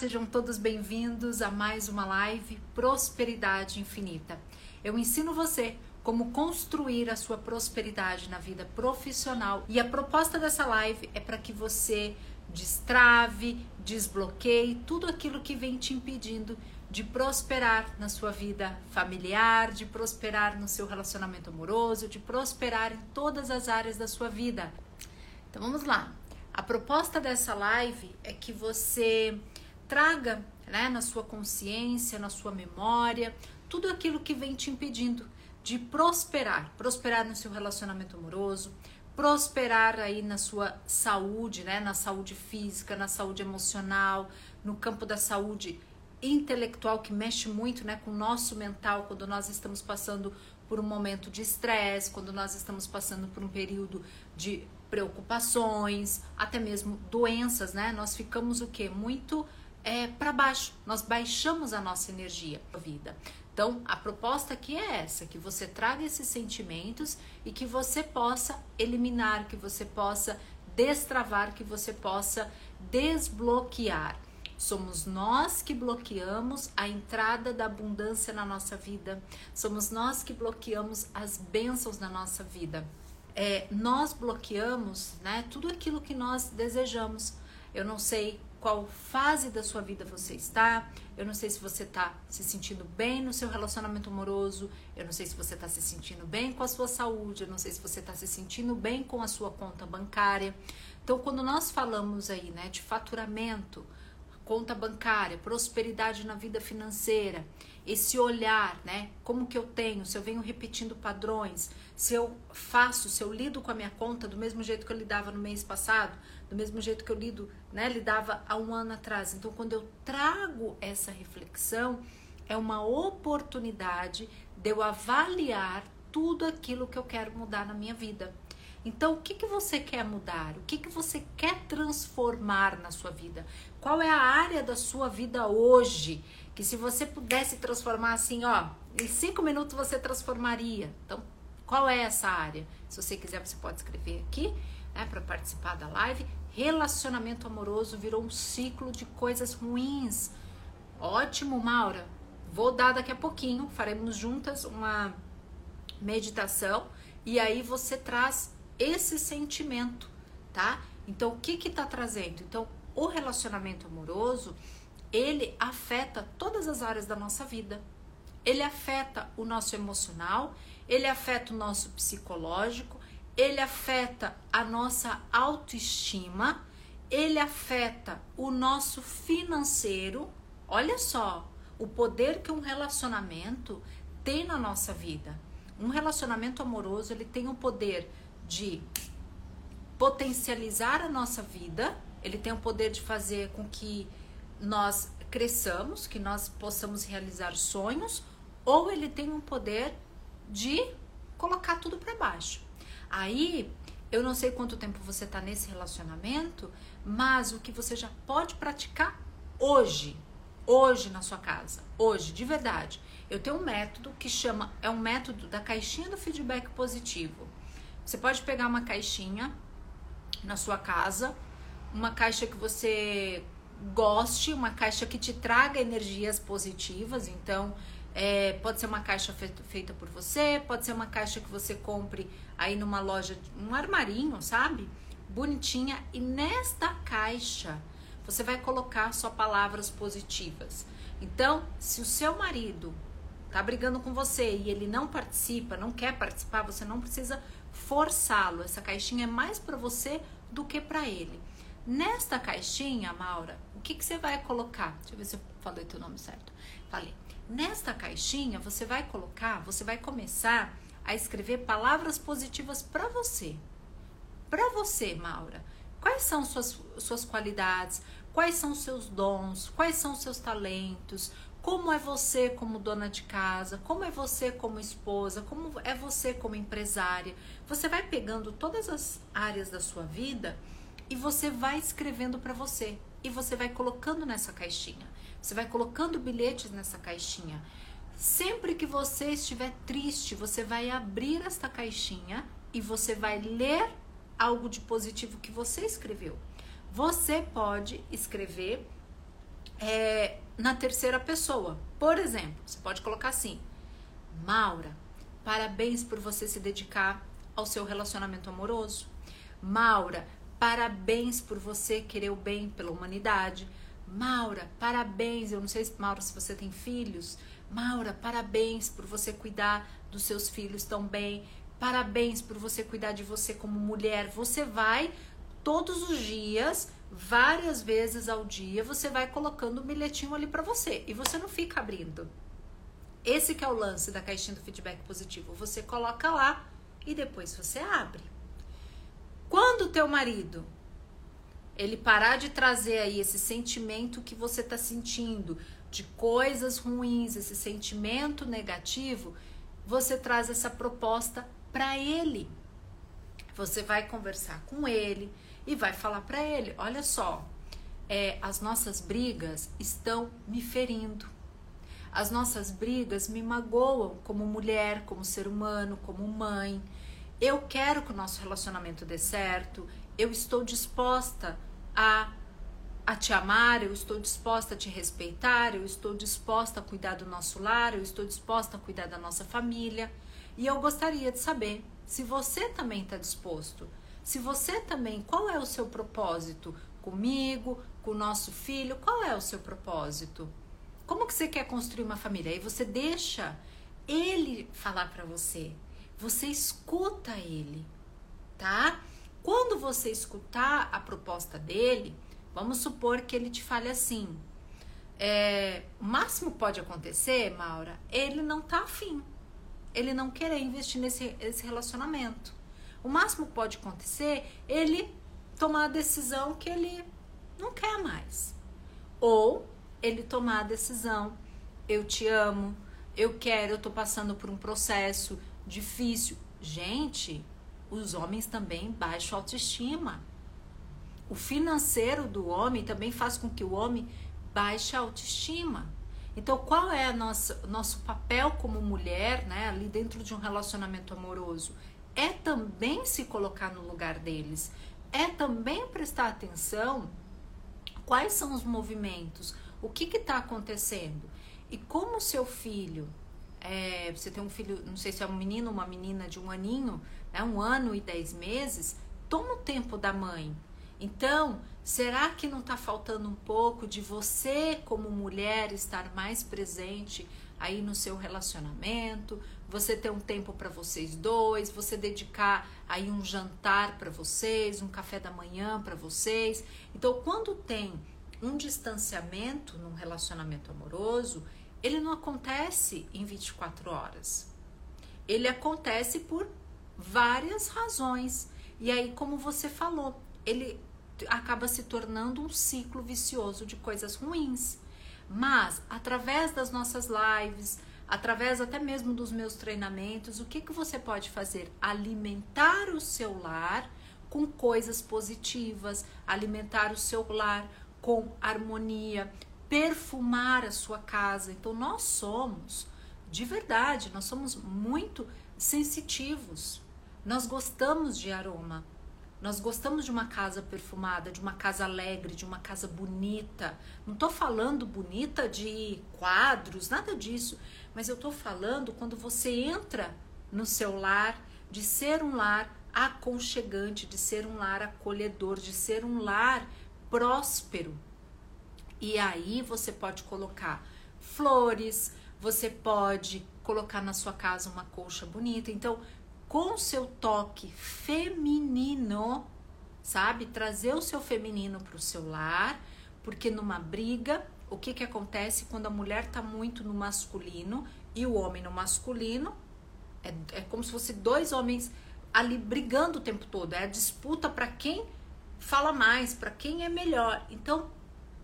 sejam todos bem-vindos a mais uma live Prosperidade Infinita. Eu ensino você como construir a sua prosperidade na vida profissional e a proposta dessa live é para que você destrave, desbloqueie tudo aquilo que vem te impedindo de prosperar na sua vida familiar, de prosperar no seu relacionamento amoroso, de prosperar em todas as áreas da sua vida. Então vamos lá. A proposta dessa live é que você traga né, na sua consciência, na sua memória, tudo aquilo que vem te impedindo de prosperar, prosperar no seu relacionamento amoroso, prosperar aí na sua saúde, né, na saúde física, na saúde emocional, no campo da saúde intelectual que mexe muito, né, com o nosso mental quando nós estamos passando por um momento de estresse, quando nós estamos passando por um período de preocupações, até mesmo doenças, né? Nós ficamos o? Muito é, para baixo, nós baixamos a nossa energia a vida. Então, a proposta aqui é essa: que você traga esses sentimentos e que você possa eliminar, que você possa destravar, que você possa desbloquear. Somos nós que bloqueamos a entrada da abundância na nossa vida, somos nós que bloqueamos as bênçãos na nossa vida é, nós bloqueamos né, tudo aquilo que nós desejamos. Eu não sei qual fase da sua vida você está, eu não sei se você está se sentindo bem no seu relacionamento amoroso, eu não sei se você está se sentindo bem com a sua saúde, eu não sei se você está se sentindo bem com a sua conta bancária. Então, quando nós falamos aí né, de faturamento, conta bancária, prosperidade na vida financeira, esse olhar, né? Como que eu tenho, se eu venho repetindo padrões, se eu faço, se eu lido com a minha conta do mesmo jeito que eu lidava no mês passado, do mesmo jeito que eu lido, né, lidava há um ano atrás. Então, quando eu trago essa reflexão, é uma oportunidade de eu avaliar tudo aquilo que eu quero mudar na minha vida. Então, o que, que você quer mudar? O que, que você quer transformar na sua vida? Qual é a área da sua vida hoje que se você pudesse transformar assim, ó, em cinco minutos você transformaria. Então, qual é essa área? Se você quiser, você pode escrever aqui, né, para participar da live. Relacionamento amoroso virou um ciclo de coisas ruins. Ótimo, Maura. Vou dar daqui a pouquinho, faremos juntas uma meditação e aí você traz esse sentimento, tá? Então, o que que tá trazendo? Então, o relacionamento amoroso, ele afeta todas as áreas da nossa vida. Ele afeta o nosso emocional, ele afeta o nosso psicológico, ele afeta a nossa autoestima, ele afeta o nosso financeiro. Olha só o poder que um relacionamento tem na nossa vida. Um relacionamento amoroso, ele tem o poder de potencializar a nossa vida, ele tem o poder de fazer com que nós cresçamos, que nós possamos realizar sonhos, ou ele tem um poder de colocar tudo para baixo. Aí, eu não sei quanto tempo você está nesse relacionamento, mas o que você já pode praticar hoje, hoje na sua casa, hoje, de verdade. Eu tenho um método que chama, é um método da caixinha do feedback positivo. Você pode pegar uma caixinha na sua casa, uma caixa que você goste, uma caixa que te traga energias positivas. Então, é, pode ser uma caixa feita, por você, pode ser uma caixa que você compre aí numa loja, um armarinho, sabe? Bonitinha. E nesta caixa você vai colocar só palavras positivas. Então, se o seu marido tá brigando com você e ele não participa, não quer participar, você não precisa forçá-lo. Essa caixinha é mais para você do que para ele. Nesta caixinha, Maura, o que, que você vai colocar? Deixa eu ver se eu falei teu nome certo. Falei. Nesta caixinha, você vai colocar, você vai começar a escrever palavras positivas para você. Para você, Maura. Quais são suas, suas qualidades? Quais são seus dons? Quais são seus talentos? Como é você como dona de casa? Como é você como esposa? Como é você como empresária? Você vai pegando todas as áreas da sua vida e você vai escrevendo para você e você vai colocando nessa caixinha. Você vai colocando bilhetes nessa caixinha. Sempre que você estiver triste, você vai abrir esta caixinha e você vai ler algo de positivo que você escreveu. Você pode escrever é, na terceira pessoa. Por exemplo, você pode colocar assim: Maura, parabéns por você se dedicar ao seu relacionamento amoroso. Maura, parabéns por você querer o bem pela humanidade. Maura, parabéns. Eu não sei, Maura, se você tem filhos. Maura, parabéns por você cuidar dos seus filhos tão bem. Parabéns por você cuidar de você como mulher. Você vai todos os dias, várias vezes ao dia, você vai colocando um bilhetinho ali para você e você não fica abrindo. Esse que é o lance da caixinha do feedback positivo. Você coloca lá e depois você abre. Quando o teu marido ele parar de trazer aí esse sentimento que você está sentindo de coisas ruins, esse sentimento negativo, você traz essa proposta para ele. Você vai conversar com ele e vai falar para ele: olha só, é, as nossas brigas estão me ferindo. As nossas brigas me magoam como mulher, como ser humano, como mãe. Eu quero que o nosso relacionamento dê certo. Eu estou disposta a, a te amar, eu estou disposta a te respeitar, eu estou disposta a cuidar do nosso lar, eu estou disposta a cuidar da nossa família. E eu gostaria de saber se você também está disposto. Se você também, qual é o seu propósito comigo, com o nosso filho? Qual é o seu propósito? Como que você quer construir uma família? Aí você deixa ele falar para você. Você escuta ele, tá? Quando você escutar a proposta dele, vamos supor que ele te fale assim: é, o máximo pode acontecer, Maura, ele não tá afim, ele não querer investir nesse esse relacionamento. O máximo pode acontecer ele tomar a decisão que ele não quer mais. Ou ele tomar a decisão, eu te amo, eu quero, eu tô passando por um processo difícil. Gente, os homens também baixam autoestima. O financeiro do homem também faz com que o homem baixe a autoestima. Então, qual é o nosso papel como mulher, né, ali dentro de um relacionamento amoroso? É também se colocar no lugar deles, é também prestar atenção quais são os movimentos, o que está acontecendo e como seu filho, é, você tem um filho, não sei se é um menino ou uma menina de um aninho, né, um ano e dez meses, toma o tempo da mãe. Então, será que não está faltando um pouco de você, como mulher, estar mais presente aí no seu relacionamento? Você ter um tempo para vocês dois, você dedicar aí um jantar para vocês, um café da manhã para vocês. Então, quando tem um distanciamento num relacionamento amoroso, ele não acontece em 24 horas. Ele acontece por várias razões. E aí, como você falou, ele acaba se tornando um ciclo vicioso de coisas ruins. Mas através das nossas lives, através até mesmo dos meus treinamentos, o que, que você pode fazer? Alimentar o seu lar com coisas positivas, alimentar o seu lar com harmonia, perfumar a sua casa. Então nós somos, de verdade, nós somos muito sensitivos. Nós gostamos de aroma. Nós gostamos de uma casa perfumada, de uma casa alegre, de uma casa bonita. Não estou falando bonita de quadros, nada disso. Mas eu estou falando quando você entra no seu lar, de ser um lar aconchegante, de ser um lar acolhedor, de ser um lar próspero. E aí você pode colocar flores, você pode colocar na sua casa uma colcha bonita. Então, com seu toque feminino, sabe? Trazer o seu feminino para o seu lar, porque numa briga, o que, que acontece quando a mulher tá muito no masculino e o homem no masculino? É, é como se fosse dois homens ali brigando o tempo todo. É a disputa para quem fala mais, para quem é melhor. Então,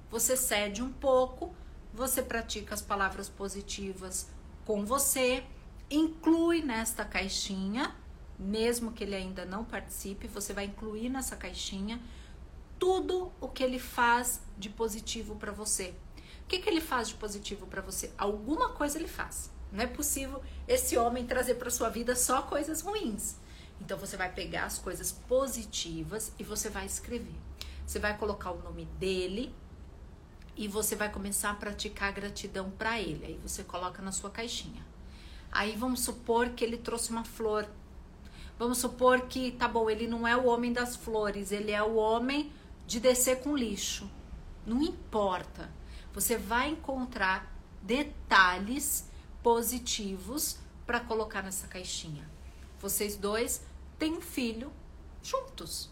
você cede um pouco, você pratica as palavras positivas com você inclui nesta caixinha, mesmo que ele ainda não participe, você vai incluir nessa caixinha tudo o que ele faz de positivo para você. O que, que ele faz de positivo para você? Alguma coisa ele faz. Não é possível esse homem trazer para sua vida só coisas ruins. Então você vai pegar as coisas positivas e você vai escrever. Você vai colocar o nome dele, e você vai começar a praticar gratidão para ele. Aí você coloca na sua caixinha. Aí vamos supor que ele trouxe uma flor. Vamos supor que, tá bom, ele não é o homem das flores, ele é o homem de descer com lixo. Não importa. Você vai encontrar detalhes positivos para colocar nessa caixinha. Vocês dois têm um filho juntos.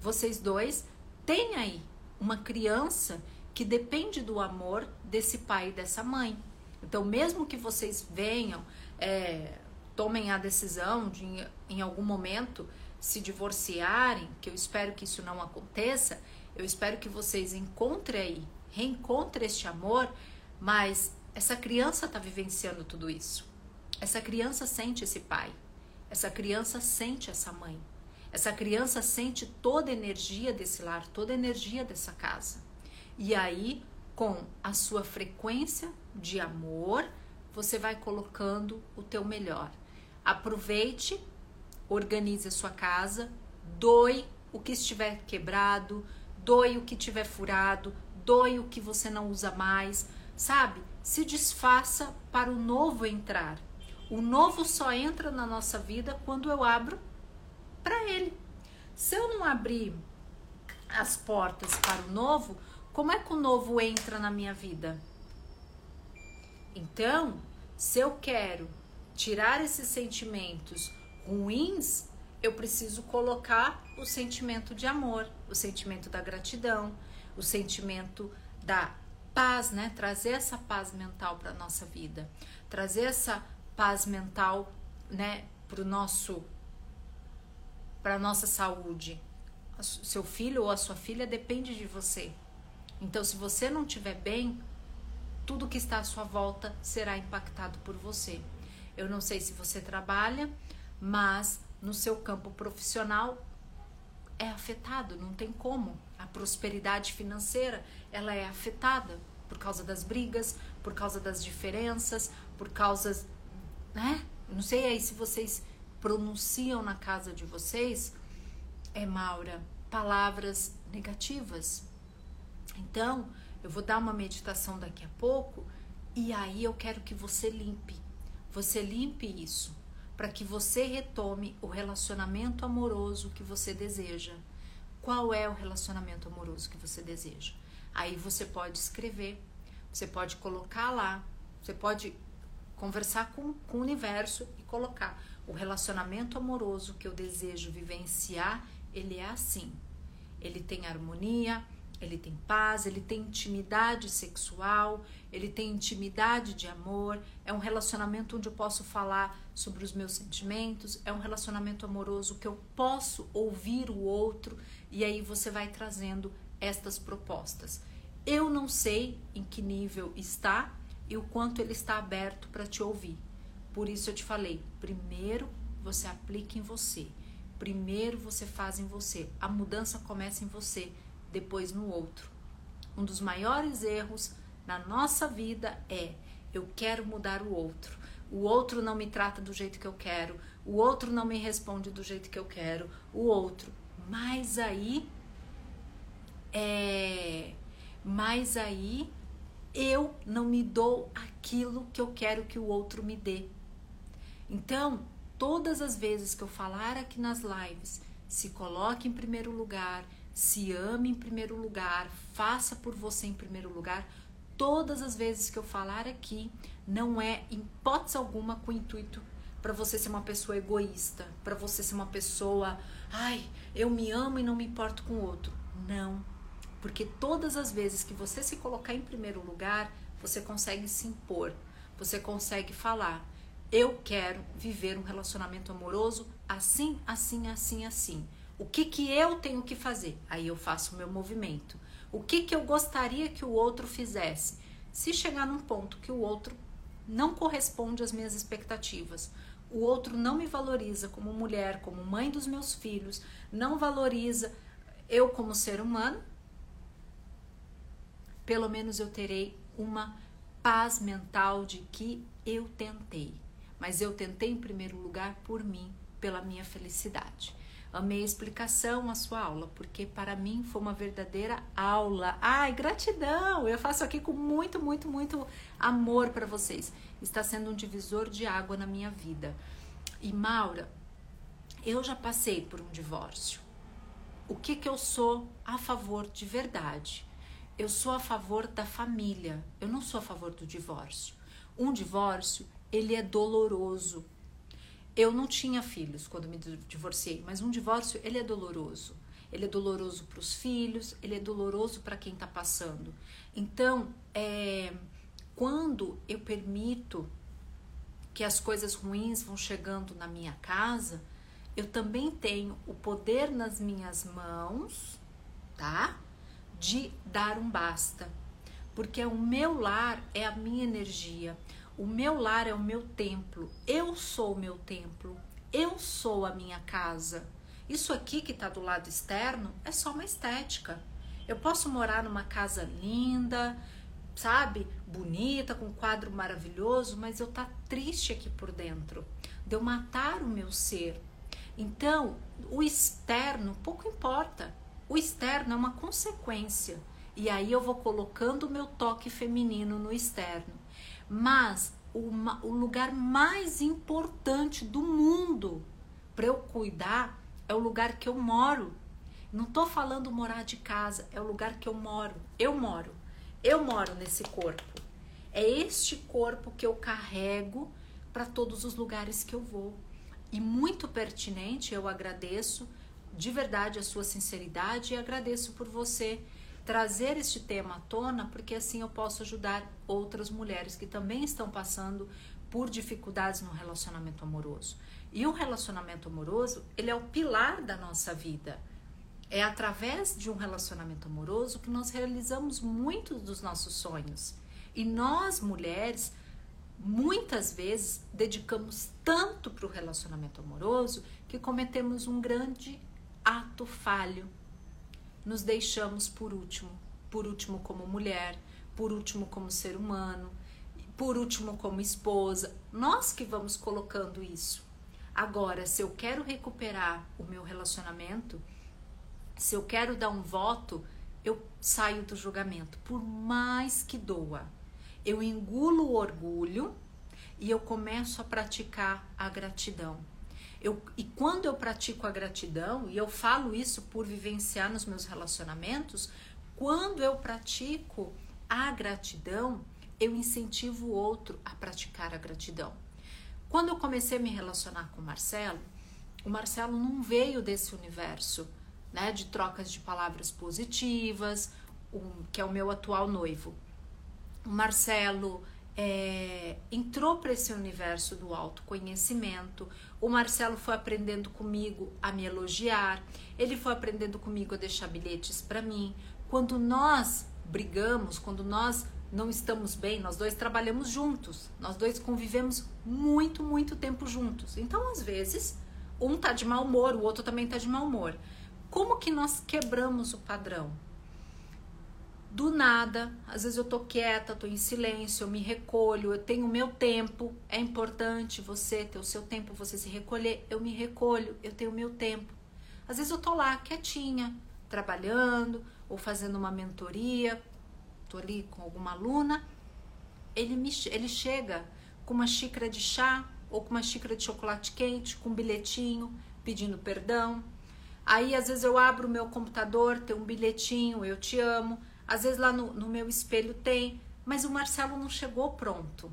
Vocês dois têm aí uma criança que depende do amor desse pai e dessa mãe. Então, mesmo que vocês venham, é, tomem a decisão de, em algum momento, se divorciarem, que eu espero que isso não aconteça, eu espero que vocês encontrem aí, reencontrem este amor, mas essa criança está vivenciando tudo isso. Essa criança sente esse pai, essa criança sente essa mãe, essa criança sente toda a energia desse lar, toda a energia dessa casa. E aí, com a sua frequência de amor, você vai colocando o teu melhor. Aproveite, organize a sua casa, doe o que estiver quebrado, doe o que estiver furado, doe o que você não usa mais, sabe? Se desfaça para o novo entrar. O novo só entra na nossa vida quando eu abro para ele. Se eu não abrir as portas para o novo, como é que o novo entra na minha vida? Então, se eu quero tirar esses sentimentos ruins, eu preciso colocar o sentimento de amor, o sentimento da gratidão, o sentimento da paz, né? Trazer essa paz mental para nossa vida, trazer essa paz mental, né, para o nosso para nossa saúde. Seu filho ou a sua filha depende de você. Então, se você não estiver bem, tudo que está à sua volta será impactado por você. Eu não sei se você trabalha, mas no seu campo profissional é afetado, não tem como. A prosperidade financeira, ela é afetada por causa das brigas, por causa das diferenças, por causa, né? Não sei aí se vocês pronunciam na casa de vocês, é Maura, palavras negativas, então, eu vou dar uma meditação daqui a pouco e aí eu quero que você limpe. Você limpe isso para que você retome o relacionamento amoroso que você deseja. Qual é o relacionamento amoroso que você deseja? Aí você pode escrever, você pode colocar lá, você pode conversar com, com o universo e colocar o relacionamento amoroso que eu desejo vivenciar, ele é assim. Ele tem harmonia, ele tem paz, ele tem intimidade sexual, ele tem intimidade de amor. É um relacionamento onde eu posso falar sobre os meus sentimentos. É um relacionamento amoroso que eu posso ouvir o outro e aí você vai trazendo estas propostas. Eu não sei em que nível está e o quanto ele está aberto para te ouvir. Por isso eu te falei: primeiro você aplica em você, primeiro você faz em você. A mudança começa em você depois no outro. Um dos maiores erros na nossa vida é eu quero mudar o outro. O outro não me trata do jeito que eu quero, o outro não me responde do jeito que eu quero, o outro. Mas aí é, mas aí eu não me dou aquilo que eu quero que o outro me dê. Então, todas as vezes que eu falar aqui nas lives, se coloque em primeiro lugar, se ame em primeiro lugar, faça por você em primeiro lugar. Todas as vezes que eu falar aqui, não é em hipótese alguma com o intuito para você ser uma pessoa egoísta, para você ser uma pessoa, ai, eu me amo e não me importo com o outro. Não. Porque todas as vezes que você se colocar em primeiro lugar, você consegue se impor, você consegue falar: eu quero viver um relacionamento amoroso assim, assim, assim, assim. O que, que eu tenho que fazer? Aí eu faço o meu movimento. O que, que eu gostaria que o outro fizesse? Se chegar num ponto que o outro não corresponde às minhas expectativas, o outro não me valoriza como mulher, como mãe dos meus filhos, não valoriza eu como ser humano, pelo menos eu terei uma paz mental de que eu tentei. Mas eu tentei em primeiro lugar por mim, pela minha felicidade. Amei a explicação, a sua aula, porque para mim foi uma verdadeira aula. Ai, gratidão! Eu faço aqui com muito, muito, muito amor para vocês. Está sendo um divisor de água na minha vida. E Maura, eu já passei por um divórcio. O que que eu sou a favor de verdade? Eu sou a favor da família. Eu não sou a favor do divórcio. Um divórcio, ele é doloroso eu não tinha filhos quando me divorciei, mas um divórcio ele é doloroso. Ele é doloroso para os filhos, ele é doloroso para quem está passando. Então, é, quando eu permito que as coisas ruins vão chegando na minha casa, eu também tenho o poder nas minhas mãos, tá? De dar um basta. Porque o meu lar é a minha energia. O meu lar é o meu templo. Eu sou o meu templo. Eu sou a minha casa. Isso aqui que está do lado externo é só uma estética. Eu posso morar numa casa linda, sabe, bonita, com um quadro maravilhoso, mas eu tá triste aqui por dentro. De eu matar o meu ser. Então, o externo pouco importa. O externo é uma consequência. E aí eu vou colocando o meu toque feminino no externo. Mas o, o lugar mais importante do mundo para eu cuidar é o lugar que eu moro. Não estou falando morar de casa, é o lugar que eu moro. Eu moro. Eu moro nesse corpo. É este corpo que eu carrego para todos os lugares que eu vou. E muito pertinente, eu agradeço de verdade a sua sinceridade e agradeço por você trazer este tema à tona, porque assim eu posso ajudar outras mulheres que também estão passando por dificuldades no relacionamento amoroso. E o relacionamento amoroso, ele é o pilar da nossa vida. É através de um relacionamento amoroso que nós realizamos muitos dos nossos sonhos. E nós, mulheres, muitas vezes dedicamos tanto para o relacionamento amoroso que cometemos um grande ato falho nos deixamos por último. Por último, como mulher, por último, como ser humano, por último, como esposa. Nós que vamos colocando isso. Agora, se eu quero recuperar o meu relacionamento, se eu quero dar um voto, eu saio do julgamento, por mais que doa. Eu engulo o orgulho e eu começo a praticar a gratidão. Eu, e quando eu pratico a gratidão, e eu falo isso por vivenciar nos meus relacionamentos, quando eu pratico a gratidão, eu incentivo o outro a praticar a gratidão. Quando eu comecei a me relacionar com o Marcelo, o Marcelo não veio desse universo né, de trocas de palavras positivas, um, que é o meu atual noivo. O Marcelo é, entrou para esse universo do autoconhecimento. O Marcelo foi aprendendo comigo a me elogiar, ele foi aprendendo comigo a deixar bilhetes para mim. Quando nós brigamos, quando nós não estamos bem, nós dois trabalhamos juntos, nós dois convivemos muito, muito tempo juntos. Então, às vezes, um tá de mau humor, o outro também tá de mau humor. Como que nós quebramos o padrão? Do nada, às vezes eu tô quieta, tô em silêncio, eu me recolho, eu tenho meu tempo. É importante você ter o seu tempo, você se recolher. Eu me recolho, eu tenho meu tempo. Às vezes eu tô lá quietinha, trabalhando ou fazendo uma mentoria, tô ali com alguma aluna. Ele me ele chega com uma xícara de chá ou com uma xícara de chocolate quente, com um bilhetinho pedindo perdão. Aí às vezes eu abro o meu computador, tem um bilhetinho, eu te amo. Às vezes lá no, no meu espelho tem, mas o Marcelo não chegou pronto.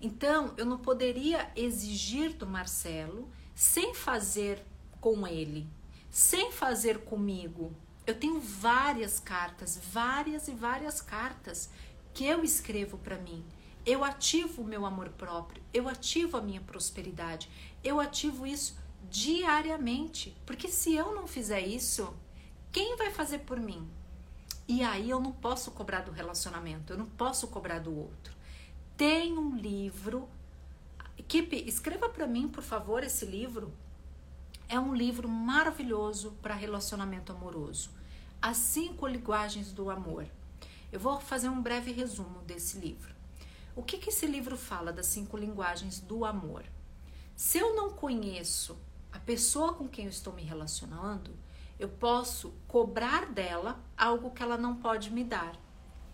Então eu não poderia exigir do Marcelo sem fazer com ele, sem fazer comigo. Eu tenho várias cartas, várias e várias cartas que eu escrevo para mim. Eu ativo o meu amor próprio, eu ativo a minha prosperidade, eu ativo isso diariamente, porque se eu não fizer isso, quem vai fazer por mim? E aí eu não posso cobrar do relacionamento, eu não posso cobrar do outro. Tem um livro. Equipe, escreva para mim, por favor, esse livro. É um livro maravilhoso para relacionamento amoroso. As cinco linguagens do amor. Eu vou fazer um breve resumo desse livro. O que, que esse livro fala das cinco linguagens do amor? Se eu não conheço a pessoa com quem eu estou me relacionando, eu posso cobrar dela algo que ela não pode me dar.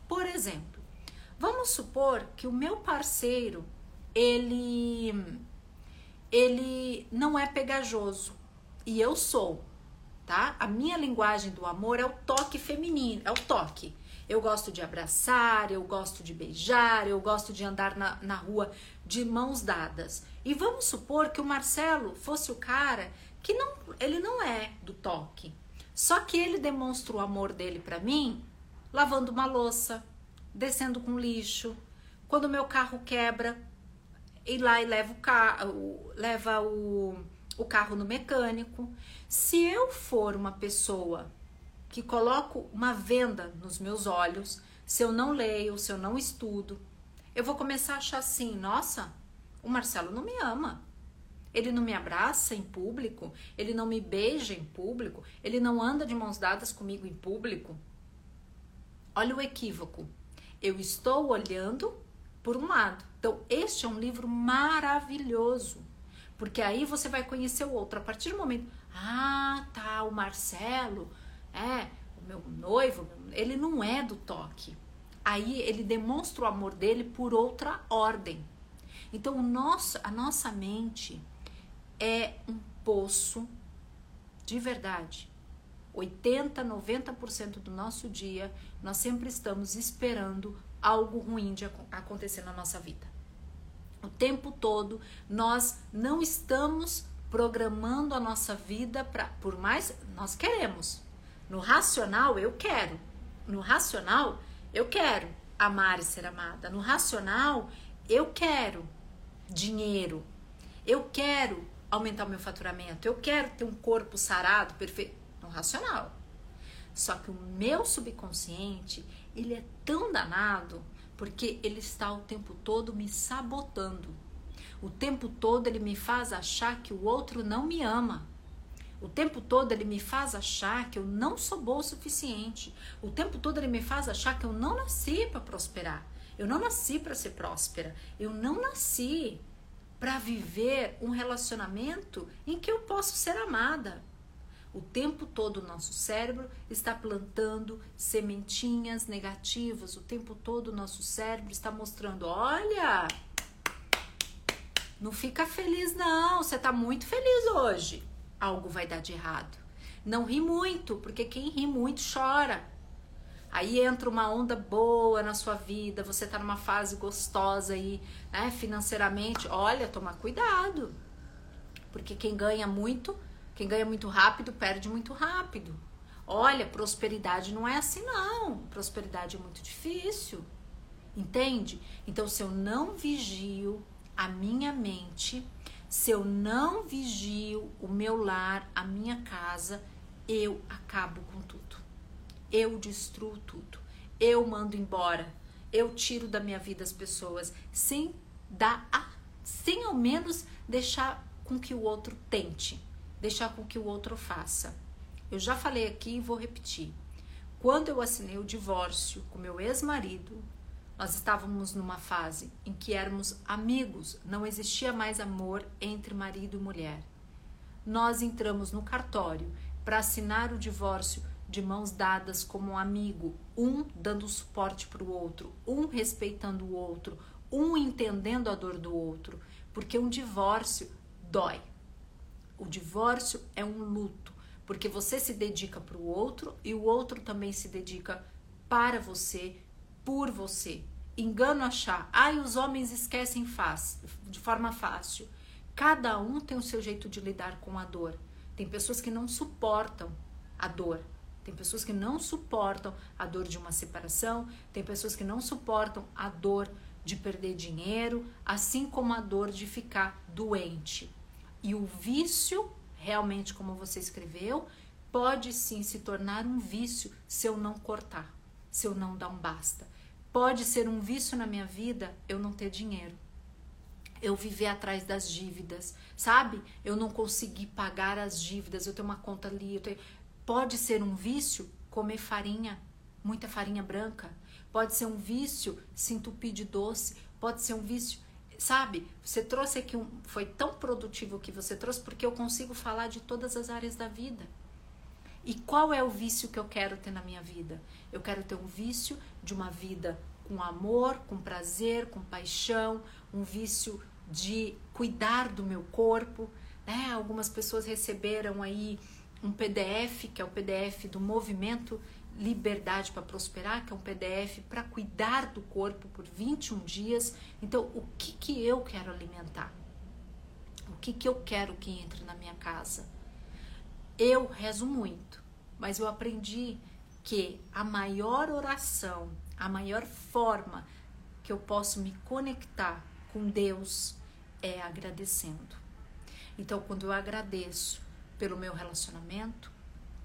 Por exemplo, vamos supor que o meu parceiro ele ele não é pegajoso e eu sou, tá? A minha linguagem do amor é o toque feminino, é o toque. Eu gosto de abraçar, eu gosto de beijar, eu gosto de andar na, na rua de mãos dadas. E vamos supor que o Marcelo fosse o cara que não, ele não é do toque. Só que ele demonstra o amor dele para mim lavando uma louça, descendo com lixo. Quando meu carro quebra, ir lá e leva o carro, leva o, o carro no mecânico. Se eu for uma pessoa que coloco uma venda nos meus olhos, se eu não leio, se eu não estudo, eu vou começar a achar assim: nossa, o Marcelo não me ama. Ele não me abraça em público, ele não me beija em público, ele não anda de mãos dadas comigo em público. Olha o equívoco. Eu estou olhando por um lado. Então, este é um livro maravilhoso, porque aí você vai conhecer o outro. A partir do momento, ah, tá, o Marcelo, é, o meu noivo, ele não é do toque. Aí ele demonstra o amor dele por outra ordem. Então, nosso, a nossa mente é um poço de verdade. 80, 90% do nosso dia, nós sempre estamos esperando algo ruim de acontecer na nossa vida. O tempo todo, nós não estamos programando a nossa vida para, por mais nós queremos, no racional, eu quero. No racional, eu quero amar e ser amada. No racional, eu quero dinheiro. Eu quero aumentar o meu faturamento. Eu quero ter um corpo sarado, perfeito. No racional. Só que o meu subconsciente, ele é tão danado porque ele está o tempo todo me sabotando. O tempo todo ele me faz achar que o outro não me ama. O tempo todo ele me faz achar que eu não sou boa o suficiente. O tempo todo ele me faz achar que eu não nasci para prosperar. Eu não nasci para ser próspera. Eu não nasci para viver um relacionamento em que eu posso ser amada. O tempo todo o nosso cérebro está plantando sementinhas negativas. O tempo todo o nosso cérebro está mostrando: olha, não fica feliz, não. Você está muito feliz hoje algo vai dar de errado. Não ri muito, porque quem ri muito chora. Aí entra uma onda boa na sua vida, você tá numa fase gostosa aí, né, financeiramente. Olha, tomar cuidado. Porque quem ganha muito, quem ganha muito rápido, perde muito rápido. Olha, prosperidade não é assim não. Prosperidade é muito difícil. Entende? Então, se eu não vigio a minha mente, se eu não vigio o meu lar, a minha casa, eu acabo com tudo. Eu destruo tudo. Eu mando embora. Eu tiro da minha vida as pessoas sem dar, a, sem ao menos deixar com que o outro tente, deixar com que o outro faça. Eu já falei aqui e vou repetir. Quando eu assinei o divórcio com meu ex-marido, nós estávamos numa fase em que éramos amigos, não existia mais amor entre marido e mulher. Nós entramos no cartório para assinar o divórcio de mãos dadas como um amigo, um dando suporte para o outro, um respeitando o outro, um entendendo a dor do outro, porque um divórcio dói. O divórcio é um luto, porque você se dedica para o outro e o outro também se dedica para você por você. Engano achar, ai, os homens esquecem de forma fácil. Cada um tem o seu jeito de lidar com a dor. Tem pessoas que não suportam a dor. Tem pessoas que não suportam a dor de uma separação, tem pessoas que não suportam a dor de perder dinheiro, assim como a dor de ficar doente. E o vício, realmente, como você escreveu, pode sim se tornar um vício se eu não cortar, se eu não dar um basta. Pode ser um vício na minha vida eu não ter dinheiro. Eu viver atrás das dívidas, sabe? Eu não conseguir pagar as dívidas, eu tenho uma conta ali. Tenho... Pode ser um vício comer farinha, muita farinha branca. Pode ser um vício se entupir de doce. Pode ser um vício sabe? Você trouxe aqui um. Foi tão produtivo que você trouxe porque eu consigo falar de todas as áreas da vida. E qual é o vício que eu quero ter na minha vida? Eu quero ter um vício de uma vida com amor, com prazer, com paixão, um vício de cuidar do meu corpo. Né? Algumas pessoas receberam aí um PDF, que é o PDF do movimento Liberdade para Prosperar, que é um PDF para cuidar do corpo por 21 dias. Então, o que, que eu quero alimentar? O que, que eu quero que entre na minha casa? Eu rezo muito, mas eu aprendi que a maior oração, a maior forma que eu posso me conectar com Deus é agradecendo. Então, quando eu agradeço pelo meu relacionamento,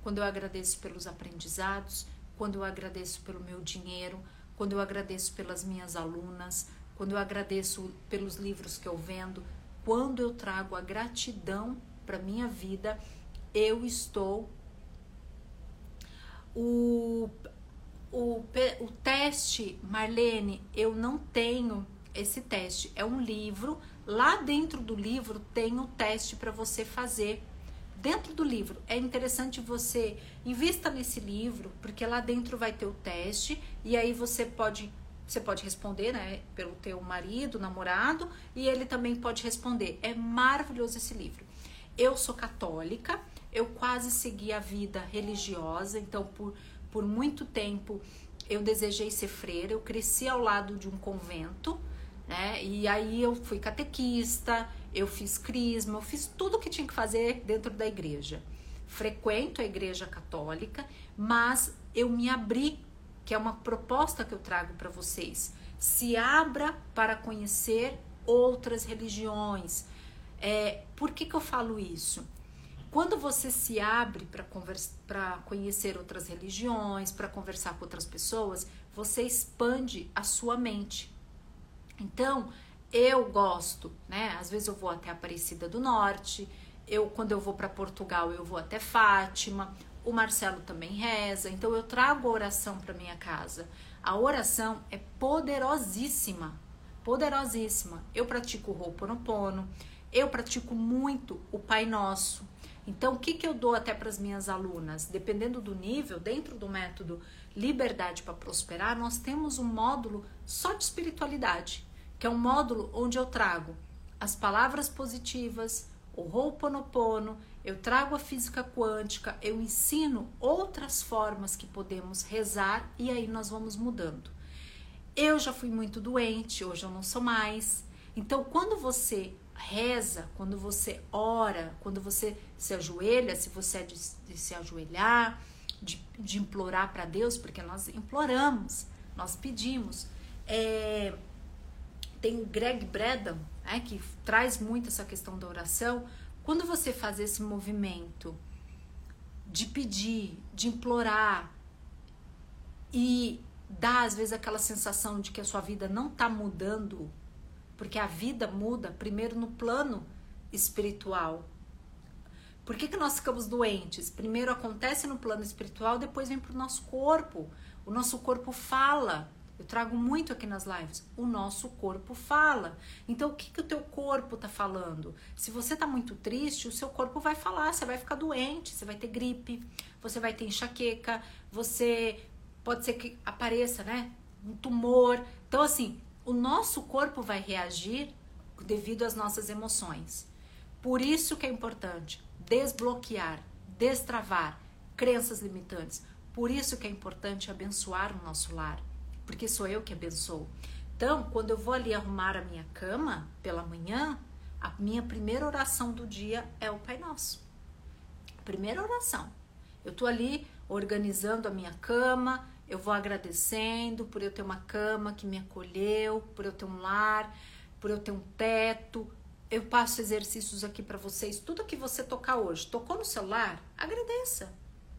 quando eu agradeço pelos aprendizados, quando eu agradeço pelo meu dinheiro, quando eu agradeço pelas minhas alunas, quando eu agradeço pelos livros que eu vendo, quando eu trago a gratidão para minha vida, eu estou o, o, o teste, Marlene, eu não tenho esse teste. É um livro. Lá dentro do livro tem o um teste para você fazer dentro do livro. É interessante você invista nesse livro, porque lá dentro vai ter o teste e aí você pode você pode responder, né, pelo teu marido, namorado, e ele também pode responder. É maravilhoso esse livro. Eu sou católica, eu quase segui a vida religiosa, então por, por muito tempo eu desejei ser freira, eu cresci ao lado de um convento, né? E aí eu fui catequista, eu fiz crisma, eu fiz tudo o que tinha que fazer dentro da igreja. Frequento a igreja católica, mas eu me abri, que é uma proposta que eu trago para vocês. Se abra para conhecer outras religiões. É, por que, que eu falo isso? Quando você se abre para conhecer outras religiões, para conversar com outras pessoas, você expande a sua mente. Então, eu gosto, né? Às vezes eu vou até Aparecida do Norte, eu quando eu vou para Portugal eu vou até Fátima, o Marcelo também reza, então eu trago a oração para minha casa. A oração é poderosíssima, poderosíssima. Eu pratico o Ho'oponopono, eu pratico muito o Pai Nosso. Então, o que, que eu dou até para as minhas alunas? Dependendo do nível, dentro do método Liberdade para Prosperar, nós temos um módulo só de espiritualidade que é um módulo onde eu trago as palavras positivas, o Ho'oponopono, eu trago a física quântica, eu ensino outras formas que podemos rezar e aí nós vamos mudando. Eu já fui muito doente, hoje eu não sou mais. Então, quando você reza, quando você ora, quando você se ajoelha, se você é de, de se ajoelhar, de, de implorar para Deus, porque nós imploramos, nós pedimos. É, tem o Greg Braden, né, que traz muito essa questão da oração. Quando você faz esse movimento de pedir, de implorar e dá às vezes aquela sensação de que a sua vida não está mudando, porque a vida muda primeiro no plano espiritual. Por que, que nós ficamos doentes? Primeiro acontece no plano espiritual, depois vem para o nosso corpo. O nosso corpo fala. Eu trago muito aqui nas lives. O nosso corpo fala. Então, o que, que o teu corpo tá falando? Se você tá muito triste, o seu corpo vai falar. Você vai ficar doente, você vai ter gripe, você vai ter enxaqueca, você pode ser que apareça, né? Um tumor. Então, assim, o nosso corpo vai reagir devido às nossas emoções. Por isso que é importante desbloquear, destravar crenças limitantes. Por isso que é importante abençoar o nosso lar porque sou eu que abençoo. Então, quando eu vou ali arrumar a minha cama pela manhã, a minha primeira oração do dia é o Pai Nosso. Primeira oração. Eu tô ali organizando a minha cama, eu vou agradecendo por eu ter uma cama que me acolheu, por eu ter um lar, por eu ter um teto. Eu passo exercícios aqui para vocês. Tudo que você tocar hoje, tocou no celular, agradeça.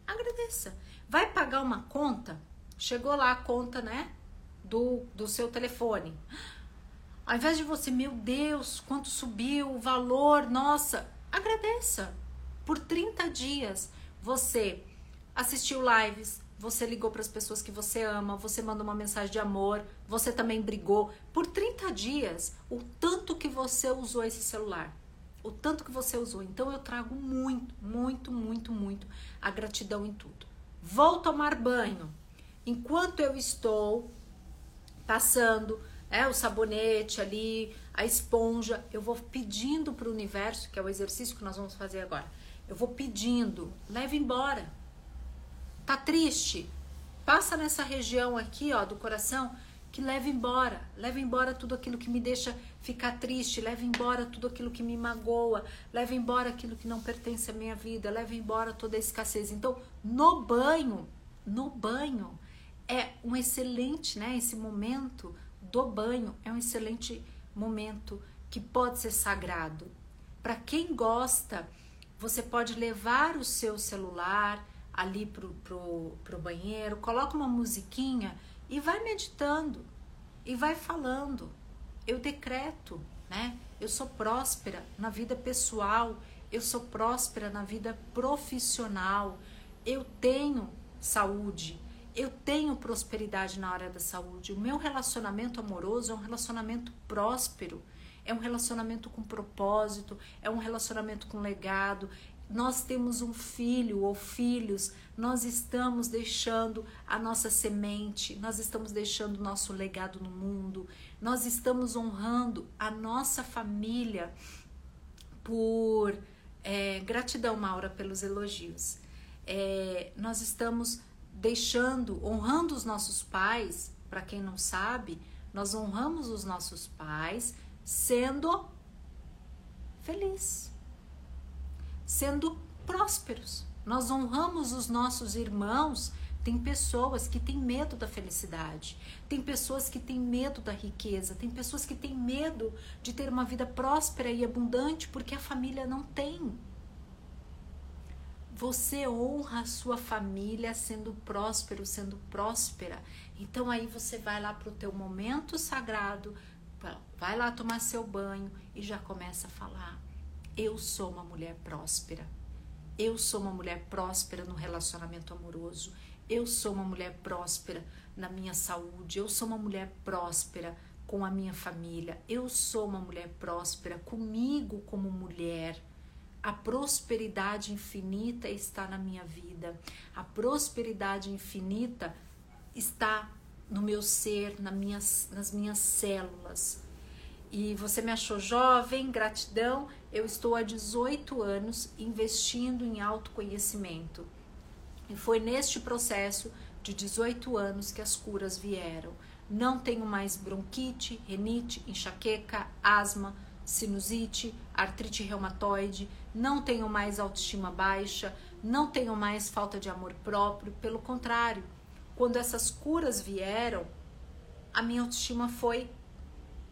Agradeça. Vai pagar uma conta? Chegou lá a conta, né? Do, do seu telefone. Ao invés de você, meu Deus, quanto subiu o valor, nossa, agradeça. Por 30 dias você assistiu lives, você ligou para as pessoas que você ama, você mandou uma mensagem de amor, você também brigou por 30 dias, o tanto que você usou esse celular. O tanto que você usou. Então eu trago muito, muito, muito, muito a gratidão em tudo. Vou tomar banho. Enquanto eu estou passando é, o sabonete ali, a esponja, eu vou pedindo para o universo, que é o exercício que nós vamos fazer agora. Eu vou pedindo, leve embora. Tá triste? Passa nessa região aqui, ó, do coração, que leve embora, leve embora tudo aquilo que me deixa ficar triste, leve embora tudo aquilo que me magoa, leve embora aquilo que não pertence à minha vida, leve embora toda a escassez. Então, no banho, no banho é um excelente, né, esse momento do banho é um excelente momento que pode ser sagrado. Para quem gosta, você pode levar o seu celular ali pro, pro, pro banheiro, coloca uma musiquinha e vai meditando e vai falando. Eu decreto, né? Eu sou próspera na vida pessoal, eu sou próspera na vida profissional, eu tenho saúde, eu tenho prosperidade na área da saúde. O meu relacionamento amoroso é um relacionamento próspero, é um relacionamento com propósito, é um relacionamento com legado. Nós temos um filho ou filhos, nós estamos deixando a nossa semente, nós estamos deixando o nosso legado no mundo, nós estamos honrando a nossa família por é, gratidão, Maura, pelos elogios. É, nós estamos deixando, honrando os nossos pais, para quem não sabe, nós honramos os nossos pais sendo feliz, sendo prósperos. Nós honramos os nossos irmãos. Tem pessoas que têm medo da felicidade, tem pessoas que têm medo da riqueza, tem pessoas que têm medo de ter uma vida próspera e abundante porque a família não tem. Você honra a sua família sendo próspero, sendo próspera. Então aí você vai lá para o teu momento sagrado, vai lá tomar seu banho e já começa a falar: eu sou uma mulher próspera. Eu sou uma mulher próspera no relacionamento amoroso. Eu sou uma mulher próspera na minha saúde. Eu sou uma mulher próspera com a minha família. Eu sou uma mulher próspera comigo como mulher. A prosperidade infinita está na minha vida. A prosperidade infinita está no meu ser, nas minhas, nas minhas células. E você me achou jovem, gratidão. Eu estou há 18 anos investindo em autoconhecimento. E foi neste processo de 18 anos que as curas vieram. Não tenho mais bronquite, renite, enxaqueca, asma, sinusite, artrite reumatoide, não tenho mais autoestima baixa, não tenho mais falta de amor próprio, pelo contrário, quando essas curas vieram, a minha autoestima foi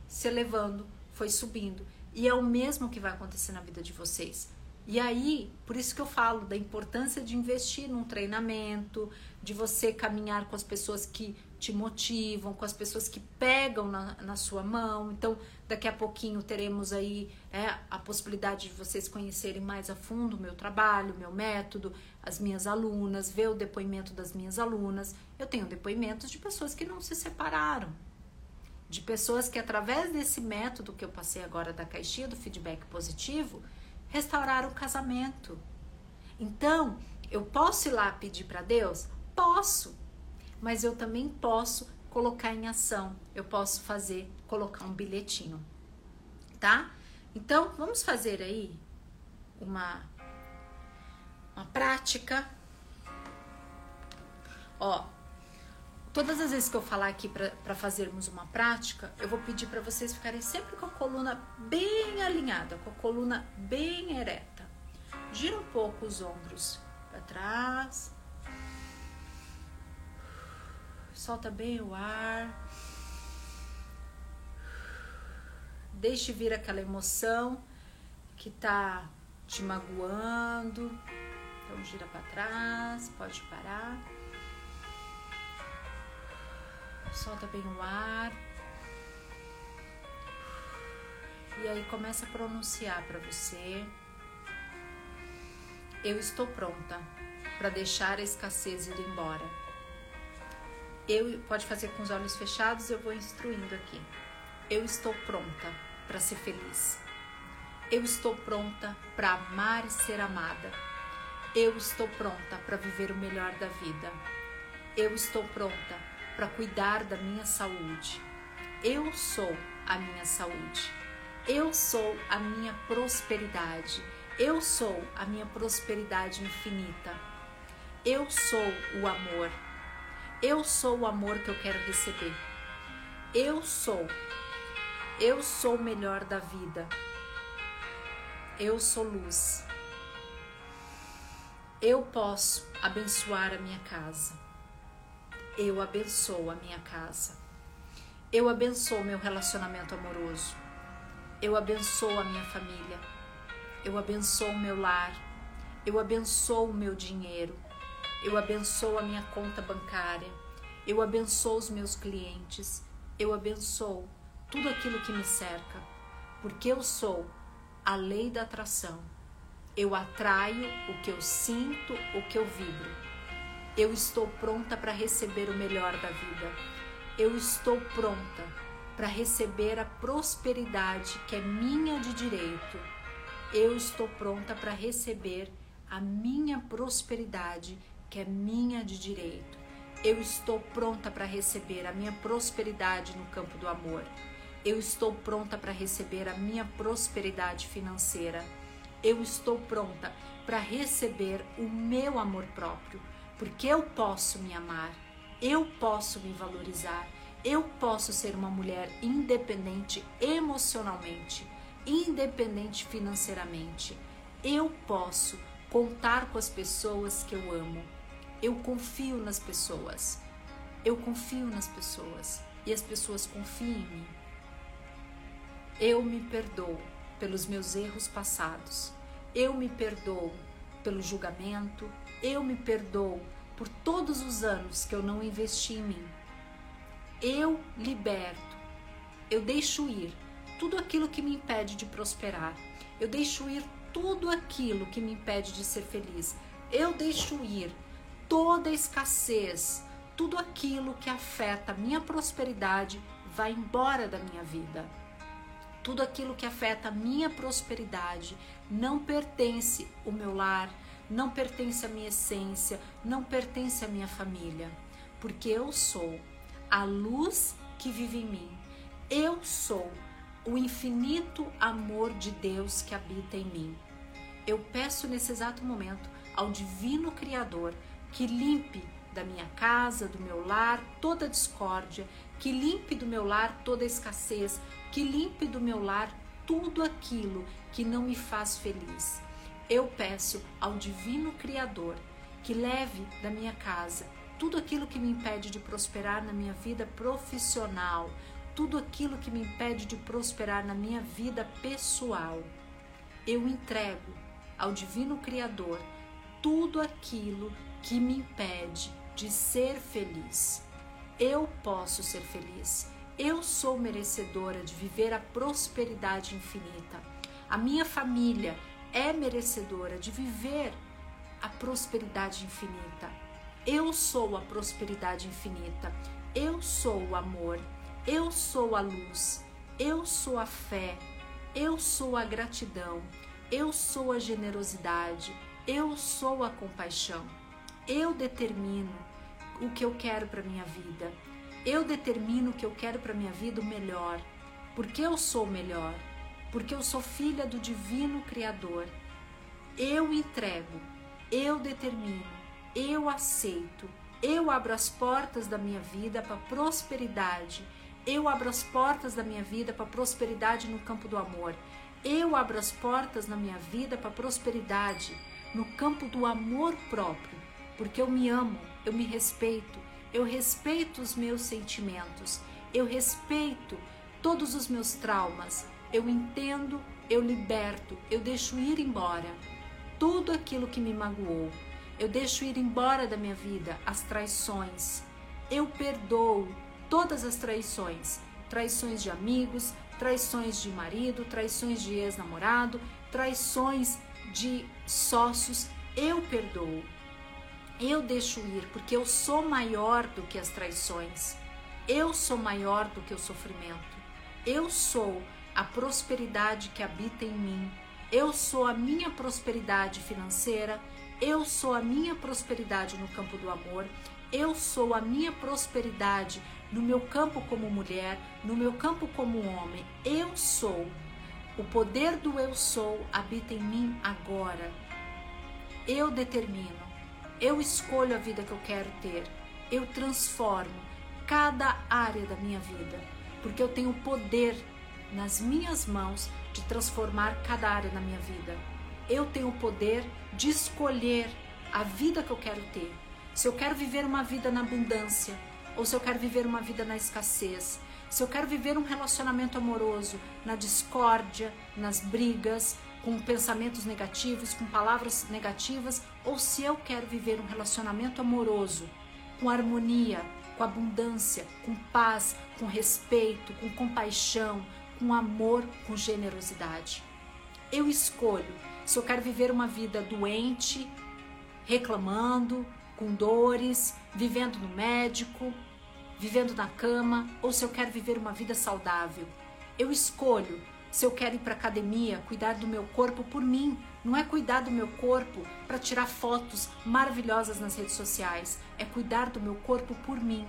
se elevando, foi subindo. E é o mesmo que vai acontecer na vida de vocês. E aí, por isso que eu falo da importância de investir num treinamento, de você caminhar com as pessoas que te motivam, com as pessoas que pegam na, na sua mão. Então, daqui a pouquinho teremos aí é, a possibilidade de vocês conhecerem mais a fundo o meu trabalho, o meu método, as minhas alunas, ver o depoimento das minhas alunas. Eu tenho depoimentos de pessoas que não se separaram, de pessoas que através desse método que eu passei agora da caixinha do feedback positivo, restauraram o casamento. Então, eu posso ir lá pedir para Deus? Posso mas eu também posso colocar em ação. Eu posso fazer, colocar um bilhetinho, tá? Então, vamos fazer aí uma uma prática. Ó, todas as vezes que eu falar aqui para fazermos uma prática, eu vou pedir para vocês ficarem sempre com a coluna bem alinhada, com a coluna bem ereta. Gira um pouco os ombros para trás, Solta bem o ar. Deixe vir aquela emoção que tá te magoando. Então gira para trás, pode parar. Solta bem o ar. E aí começa a pronunciar para você. Eu estou pronta para deixar a escassez ir embora. Eu pode fazer com os olhos fechados, eu vou instruindo aqui. Eu estou pronta para ser feliz. Eu estou pronta para amar e ser amada. Eu estou pronta para viver o melhor da vida. Eu estou pronta para cuidar da minha saúde. Eu sou a minha saúde. Eu sou a minha prosperidade. Eu sou a minha prosperidade infinita. Eu sou o amor. Eu sou o amor que eu quero receber. Eu sou. Eu sou o melhor da vida. Eu sou luz. Eu posso abençoar a minha casa. Eu abençoo a minha casa. Eu abençoo meu relacionamento amoroso. Eu abençoo a minha família. Eu abençoo o meu lar. Eu abençoo o meu dinheiro. Eu abençoo a minha conta bancária. Eu abençoo os meus clientes. Eu abençoo tudo aquilo que me cerca. Porque eu sou a lei da atração. Eu atraio o que eu sinto, o que eu vibro. Eu estou pronta para receber o melhor da vida. Eu estou pronta para receber a prosperidade que é minha de direito. Eu estou pronta para receber a minha prosperidade que é minha de direito. Eu estou pronta para receber a minha prosperidade no campo do amor. Eu estou pronta para receber a minha prosperidade financeira. Eu estou pronta para receber o meu amor próprio, porque eu posso me amar, eu posso me valorizar, eu posso ser uma mulher independente emocionalmente, independente financeiramente. Eu posso contar com as pessoas que eu amo. Eu confio nas pessoas. Eu confio nas pessoas e as pessoas confiam em mim. Eu me perdoo pelos meus erros passados. Eu me perdoo pelo julgamento. Eu me perdoo por todos os anos que eu não investi em mim. Eu liberto. Eu deixo ir tudo aquilo que me impede de prosperar. Eu deixo ir tudo aquilo que me impede de ser feliz. Eu deixo ir toda escassez, tudo aquilo que afeta a minha prosperidade vai embora da minha vida. Tudo aquilo que afeta a minha prosperidade não pertence ao meu lar, não pertence à minha essência, não pertence à minha família, porque eu sou a luz que vive em mim. Eu sou o infinito amor de Deus que habita em mim. Eu peço nesse exato momento ao Divino Criador que limpe da minha casa, do meu lar, toda discórdia, que limpe do meu lar toda escassez, que limpe do meu lar tudo aquilo que não me faz feliz. Eu peço ao Divino Criador que leve da minha casa tudo aquilo que me impede de prosperar na minha vida profissional, tudo aquilo que me impede de prosperar na minha vida pessoal. Eu entrego ao Divino Criador tudo aquilo que me impede de ser feliz. Eu posso ser feliz. Eu sou merecedora de viver a prosperidade infinita. A minha família é merecedora de viver a prosperidade infinita. Eu sou a prosperidade infinita. Eu sou o amor. Eu sou a luz. Eu sou a fé. Eu sou a gratidão. Eu sou a generosidade. Eu sou a compaixão. Eu determino o que eu quero para minha vida. Eu determino o que eu quero para minha vida o melhor. Porque eu sou melhor. Porque eu sou filha do divino criador. Eu entrego. Eu determino. Eu aceito. Eu abro as portas da minha vida para prosperidade. Eu abro as portas da minha vida para prosperidade no campo do amor. Eu abro as portas na minha vida para prosperidade no campo do amor próprio porque eu me amo, eu me respeito, eu respeito os meus sentimentos, eu respeito todos os meus traumas, eu entendo, eu liberto, eu deixo ir embora tudo aquilo que me magoou, eu deixo ir embora da minha vida as traições, eu perdoo todas as traições, traições de amigos, traições de marido, traições de ex-namorado, traições de sócios, eu perdoo Eu deixo ir porque eu sou maior do que as traições. Eu sou maior do que o sofrimento. Eu sou a prosperidade que habita em mim. Eu sou a minha prosperidade financeira. Eu sou a minha prosperidade no campo do amor. Eu sou a minha prosperidade no meu campo como mulher, no meu campo como homem. Eu sou. O poder do eu sou habita em mim agora. Eu determino. Eu escolho a vida que eu quero ter. Eu transformo cada área da minha vida, porque eu tenho poder nas minhas mãos de transformar cada área da minha vida. Eu tenho o poder de escolher a vida que eu quero ter. Se eu quero viver uma vida na abundância ou se eu quero viver uma vida na escassez. Se eu quero viver um relacionamento amoroso na discórdia, nas brigas, com pensamentos negativos, com palavras negativas, ou se eu quero viver um relacionamento amoroso com harmonia, com abundância, com paz, com respeito, com compaixão, com amor, com generosidade. Eu escolho se eu quero viver uma vida doente, reclamando, com dores, vivendo no médico, vivendo na cama, ou se eu quero viver uma vida saudável. Eu escolho se eu quero ir para academia, cuidar do meu corpo por mim, não é cuidar do meu corpo para tirar fotos maravilhosas nas redes sociais, é cuidar do meu corpo por mim.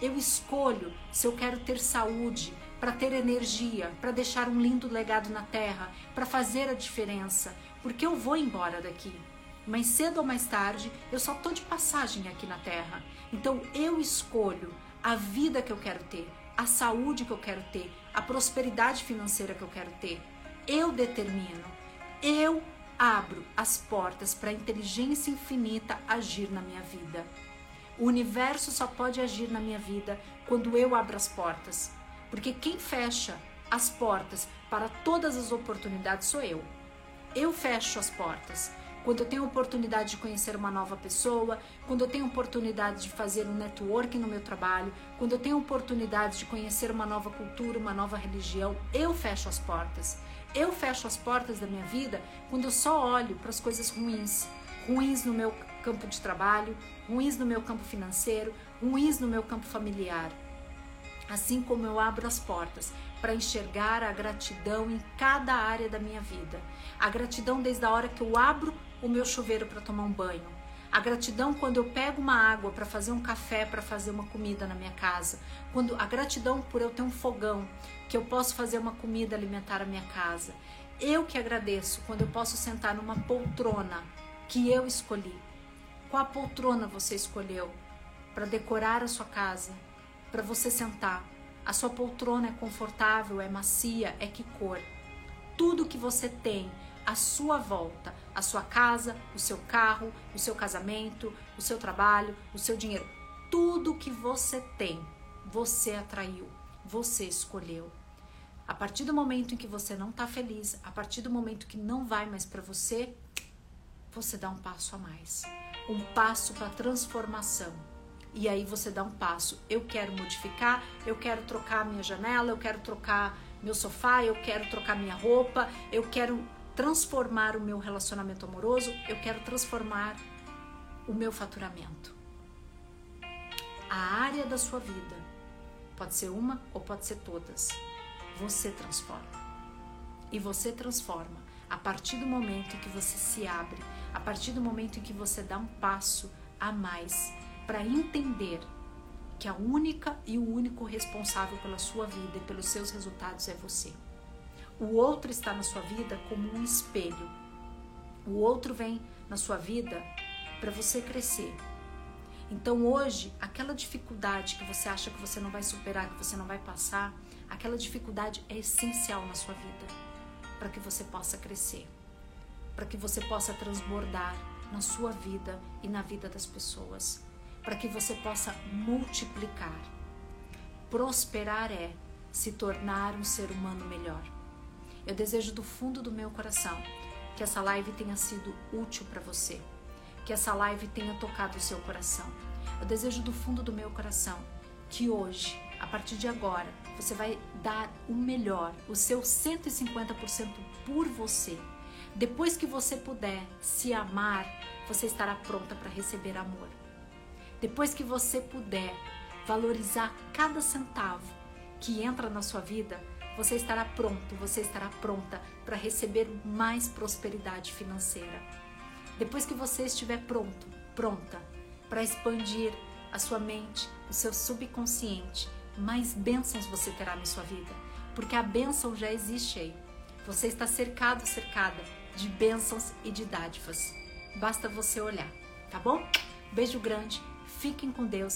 Eu escolho se eu quero ter saúde, para ter energia, para deixar um lindo legado na terra, para fazer a diferença, porque eu vou embora daqui. Mas cedo ou mais tarde, eu só tô de passagem aqui na terra. Então eu escolho a vida que eu quero ter, a saúde que eu quero ter, a prosperidade financeira que eu quero ter. Eu determino. Eu abro as portas para a inteligência infinita agir na minha vida. O universo só pode agir na minha vida quando eu abro as portas. Porque quem fecha as portas para todas as oportunidades sou eu. Eu fecho as portas quando eu tenho oportunidade de conhecer uma nova pessoa, quando eu tenho oportunidade de fazer um networking no meu trabalho, quando eu tenho oportunidade de conhecer uma nova cultura, uma nova religião, eu fecho as portas. Eu fecho as portas da minha vida quando eu só olho para as coisas ruins, ruins no meu campo de trabalho, ruins no meu campo financeiro, ruins no meu campo familiar. Assim como eu abro as portas para enxergar a gratidão em cada área da minha vida. A gratidão desde a hora que eu abro o meu chuveiro para tomar um banho. A gratidão quando eu pego uma água para fazer um café, para fazer uma comida na minha casa. Quando a gratidão por eu ter um fogão, que eu posso fazer uma comida alimentar a minha casa. Eu que agradeço quando eu posso sentar numa poltrona que eu escolhi. Qual poltrona você escolheu para decorar a sua casa, para você sentar? A sua poltrona é confortável, é macia, é que cor? Tudo que você tem à sua volta, a sua casa, o seu carro, o seu casamento, o seu trabalho, o seu dinheiro, tudo que você tem, você atraiu, você escolheu. A partir do momento em que você não está feliz, a partir do momento que não vai mais para você, você dá um passo a mais, um passo para transformação. E aí você dá um passo. Eu quero modificar, eu quero trocar minha janela, eu quero trocar meu sofá, eu quero trocar minha roupa, eu quero transformar o meu relacionamento amoroso, eu quero transformar o meu faturamento. A área da sua vida pode ser uma ou pode ser todas. Você transforma. E você transforma a partir do momento em que você se abre, a partir do momento em que você dá um passo a mais para entender que a única e o único responsável pela sua vida e pelos seus resultados é você. O outro está na sua vida como um espelho. O outro vem na sua vida para você crescer. Então hoje, aquela dificuldade que você acha que você não vai superar, que você não vai passar, aquela dificuldade é essencial na sua vida para que você possa crescer, para que você possa transbordar na sua vida e na vida das pessoas, para que você possa multiplicar. Prosperar é se tornar um ser humano melhor. Eu desejo do fundo do meu coração que essa live tenha sido útil para você, que essa live tenha tocado o seu coração. Eu desejo do fundo do meu coração que hoje, a partir de agora, você vai dar o melhor, o seu 150% por você. Depois que você puder se amar, você estará pronta para receber amor. Depois que você puder valorizar cada centavo que entra na sua vida, você estará pronto, você estará pronta para receber mais prosperidade financeira. Depois que você estiver pronto, pronta para expandir a sua mente, o seu subconsciente, mais bênçãos você terá na sua vida, porque a bênção já existe aí. Você está cercado, cercada de bênçãos e de dádivas. Basta você olhar, tá bom? Beijo grande, fiquem com Deus.